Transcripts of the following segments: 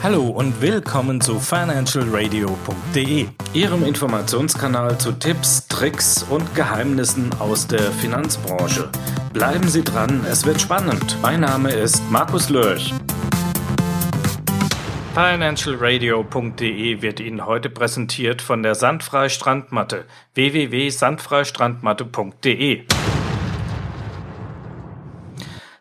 Hallo und willkommen zu financialradio.de, Ihrem Informationskanal zu Tipps, Tricks und Geheimnissen aus der Finanzbranche. Bleiben Sie dran, es wird spannend. Mein Name ist Markus Lörch. Financialradio.de wird Ihnen heute präsentiert von der Sandfrei Strandmatte www.sandfreistrandmatte.de.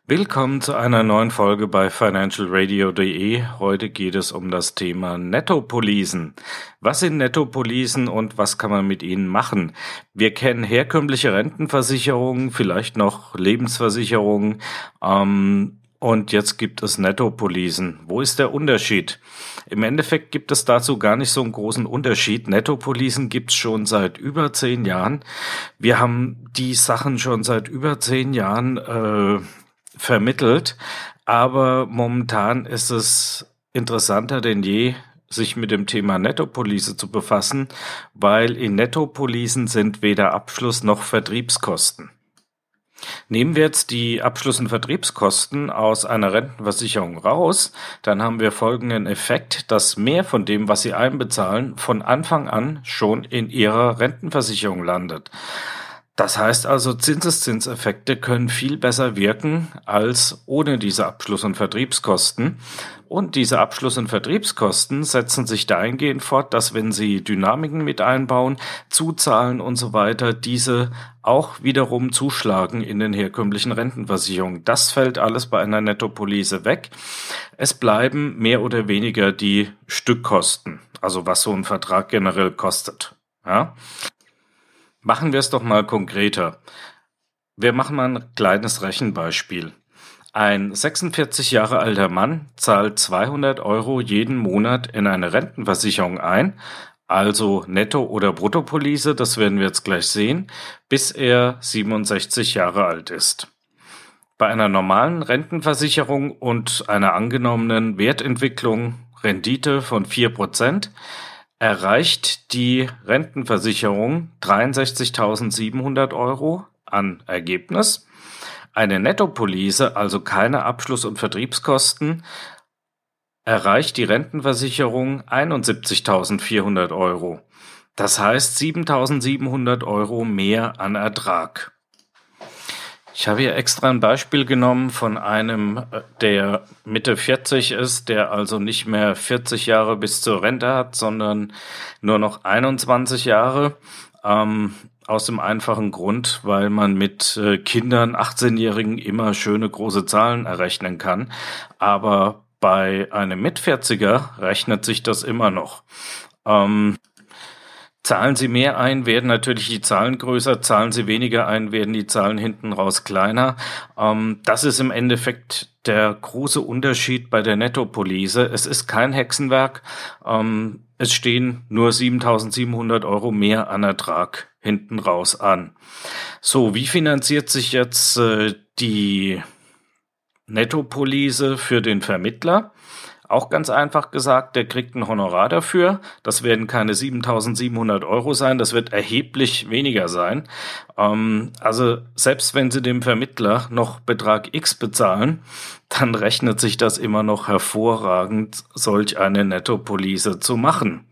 Willkommen zu einer neuen Folge bei financialradio.de. Heute geht es um das Thema Nettopolisen. Was sind Nettopolisen und was kann man mit ihnen machen? Wir kennen herkömmliche Rentenversicherungen, vielleicht noch Lebensversicherungen. Ähm, und jetzt gibt es Nettopolisen. Wo ist der Unterschied? Im Endeffekt gibt es dazu gar nicht so einen großen Unterschied. Nettopolisen gibt's schon seit über zehn Jahren. Wir haben die Sachen schon seit über zehn Jahren äh, vermittelt. Aber momentan ist es interessanter denn je, sich mit dem Thema Nettopolise zu befassen, weil in Nettopolisen sind weder Abschluss noch Vertriebskosten. Nehmen wir jetzt die Abschluss- und Vertriebskosten aus einer Rentenversicherung raus, dann haben wir folgenden Effekt, dass mehr von dem, was Sie einbezahlen, von Anfang an schon in Ihrer Rentenversicherung landet. Das heißt also, Zinseszinseffekte können viel besser wirken als ohne diese Abschluss- und Vertriebskosten. Und diese Abschluss- und Vertriebskosten setzen sich dahingehend fort, dass wenn Sie Dynamiken mit einbauen, Zuzahlen und so weiter, diese auch wiederum zuschlagen in den herkömmlichen Rentenversicherungen. Das fällt alles bei einer Nettopolise weg. Es bleiben mehr oder weniger die Stückkosten, also was so ein Vertrag generell kostet. Ja? Machen wir es doch mal konkreter. Wir machen mal ein kleines Rechenbeispiel. Ein 46 Jahre alter Mann zahlt 200 Euro jeden Monat in eine Rentenversicherung ein, also Netto- oder Bruttopolice, das werden wir jetzt gleich sehen, bis er 67 Jahre alt ist. Bei einer normalen Rentenversicherung und einer angenommenen Wertentwicklung Rendite von 4% erreicht die Rentenversicherung 63.700 Euro an Ergebnis. Eine Nettopolice, also keine Abschluss- und Vertriebskosten, erreicht die Rentenversicherung 71.400 Euro. Das heißt 7.700 Euro mehr an Ertrag. Ich habe hier extra ein Beispiel genommen von einem, äh, der Mitte 40 ist, der also nicht mehr 40 Jahre bis zur Rente hat, sondern nur noch 21 Jahre. Ähm, aus dem einfachen Grund, weil man mit äh, Kindern, 18-Jährigen immer schöne große Zahlen errechnen kann. Aber bei einem Mit-40er rechnet sich das immer noch. Ähm, Zahlen Sie mehr ein, werden natürlich die Zahlen größer, zahlen Sie weniger ein, werden die Zahlen hinten raus kleiner. Ähm, das ist im Endeffekt der große Unterschied bei der Nettopolise. Es ist kein Hexenwerk. Ähm, es stehen nur 7.700 Euro mehr an Ertrag hinten raus an. So, wie finanziert sich jetzt äh, die Nettopolise für den Vermittler? Auch ganz einfach gesagt, der kriegt ein Honorar dafür. Das werden keine 7700 Euro sein, das wird erheblich weniger sein. Ähm, also selbst wenn Sie dem Vermittler noch Betrag X bezahlen, dann rechnet sich das immer noch hervorragend, solch eine Nettopolice zu machen.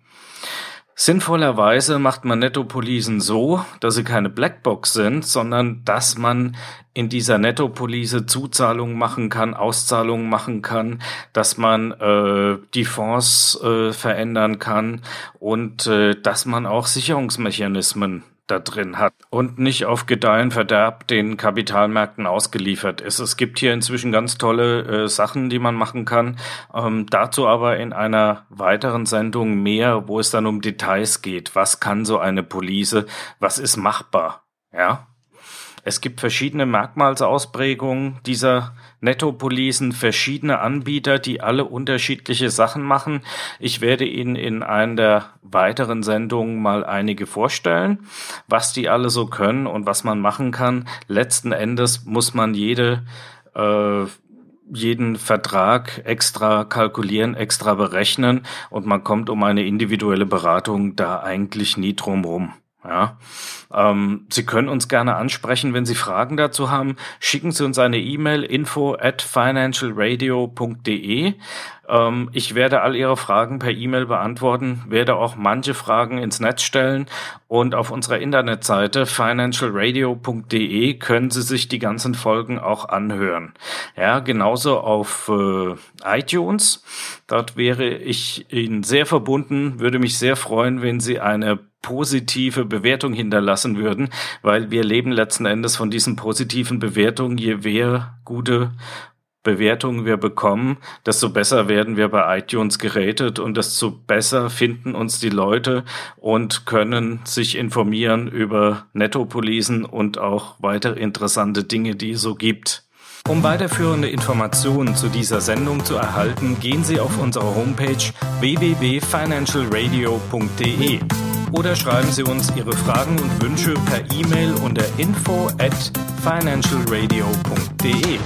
Sinnvollerweise macht man Nettopolisen so, dass sie keine Blackbox sind, sondern dass man in dieser Nettopolise Zuzahlungen machen kann, Auszahlungen machen kann, dass man äh, die Fonds äh, verändern kann und äh, dass man auch Sicherungsmechanismen da drin hat und nicht auf Gedeihen Verderb den Kapitalmärkten ausgeliefert ist. Es gibt hier inzwischen ganz tolle äh, Sachen, die man machen kann. Ähm, dazu aber in einer weiteren Sendung mehr, wo es dann um Details geht. Was kann so eine Police? Was ist machbar? Ja. Es gibt verschiedene Merkmalsausprägungen dieser Nettopolicen, verschiedene Anbieter, die alle unterschiedliche Sachen machen. Ich werde Ihnen in einer der weiteren Sendungen mal einige vorstellen, was die alle so können und was man machen kann. Letzten Endes muss man jede äh, jeden Vertrag extra kalkulieren, extra berechnen und man kommt um eine individuelle Beratung da eigentlich nie drum rum. Ja, ähm, Sie können uns gerne ansprechen, wenn Sie Fragen dazu haben. Schicken Sie uns eine E-Mail info at financialradio.de. Ähm, ich werde all Ihre Fragen per E-Mail beantworten, werde auch manche Fragen ins Netz stellen und auf unserer Internetseite financialradio.de können Sie sich die ganzen Folgen auch anhören. Ja, genauso auf äh, iTunes. Dort wäre ich Ihnen sehr verbunden, würde mich sehr freuen, wenn Sie eine positive Bewertung hinterlassen würden, weil wir leben letzten Endes von diesen positiven Bewertungen. Je mehr gute Bewertungen wir bekommen, desto besser werden wir bei iTunes gerätet und desto besser finden uns die Leute und können sich informieren über Nettopolisen und auch weitere interessante Dinge, die es so gibt. Um weiterführende Informationen zu dieser Sendung zu erhalten, gehen Sie auf unsere Homepage www.financialradio.de oder schreiben Sie uns Ihre Fragen und Wünsche per E-Mail unter info at financialradio.de.